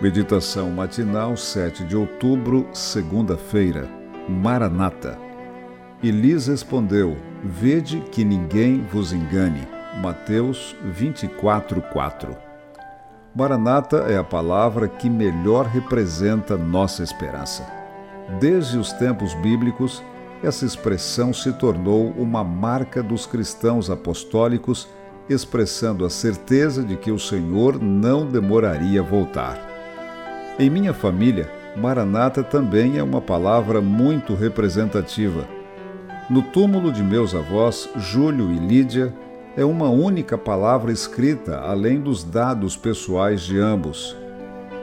Meditação matinal, 7 de outubro, segunda-feira. Maranata. E lhes respondeu: Vede que ninguém vos engane. Mateus 24, 4. Maranata é a palavra que melhor representa nossa esperança. Desde os tempos bíblicos, essa expressão se tornou uma marca dos cristãos apostólicos, expressando a certeza de que o Senhor não demoraria a voltar. Em minha família, Maranata também é uma palavra muito representativa. No túmulo de meus avós, Júlio e Lídia, é uma única palavra escrita, além dos dados pessoais de ambos.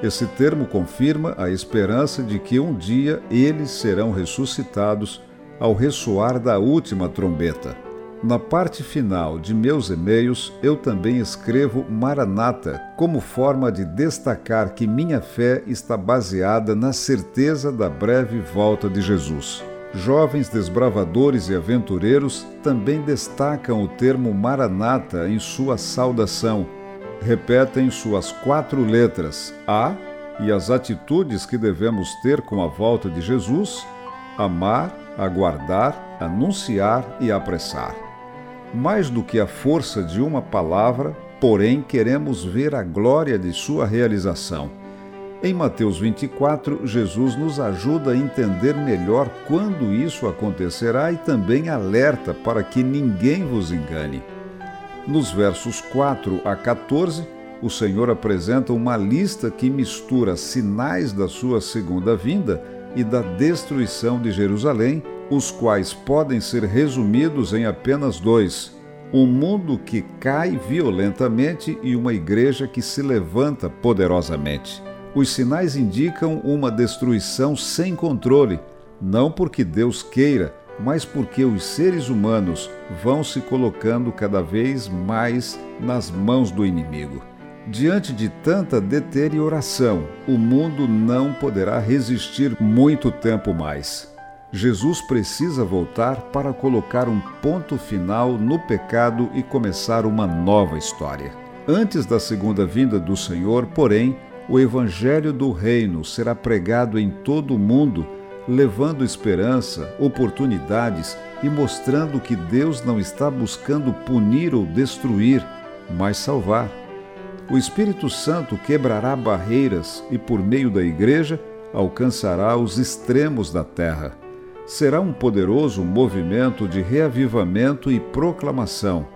Esse termo confirma a esperança de que um dia eles serão ressuscitados ao ressoar da última trombeta. Na parte final de meus e-mails, eu também escrevo Maranata como forma de destacar que minha fé está baseada na certeza da breve volta de Jesus. Jovens desbravadores e aventureiros também destacam o termo Maranata em sua saudação. Repetem suas quatro letras, A, e as atitudes que devemos ter com a volta de Jesus: amar, aguardar, anunciar e apressar. Mais do que a força de uma palavra, porém, queremos ver a glória de sua realização. Em Mateus 24, Jesus nos ajuda a entender melhor quando isso acontecerá e também alerta para que ninguém vos engane. Nos versos 4 a 14, o Senhor apresenta uma lista que mistura sinais da sua segunda vinda e da destruição de Jerusalém os quais podem ser resumidos em apenas dois: um mundo que cai violentamente e uma igreja que se levanta poderosamente. Os sinais indicam uma destruição sem controle, não porque Deus queira, mas porque os seres humanos vão se colocando cada vez mais nas mãos do inimigo. Diante de tanta deterioração, o mundo não poderá resistir muito tempo mais. Jesus precisa voltar para colocar um ponto final no pecado e começar uma nova história. Antes da segunda vinda do Senhor, porém, o Evangelho do Reino será pregado em todo o mundo, levando esperança, oportunidades e mostrando que Deus não está buscando punir ou destruir, mas salvar. O Espírito Santo quebrará barreiras e, por meio da Igreja, alcançará os extremos da terra será um poderoso movimento de reavivamento e proclamação.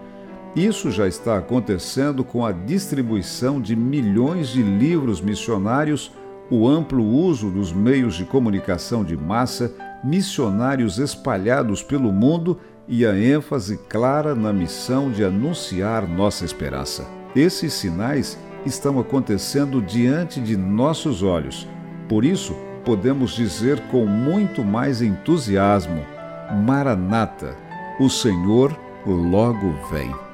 Isso já está acontecendo com a distribuição de milhões de livros missionários, o amplo uso dos meios de comunicação de massa, missionários espalhados pelo mundo e a ênfase clara na missão de anunciar nossa esperança. Esses sinais estão acontecendo diante de nossos olhos. Por isso, podemos dizer com muito mais entusiasmo: Maranata, o Senhor logo vem.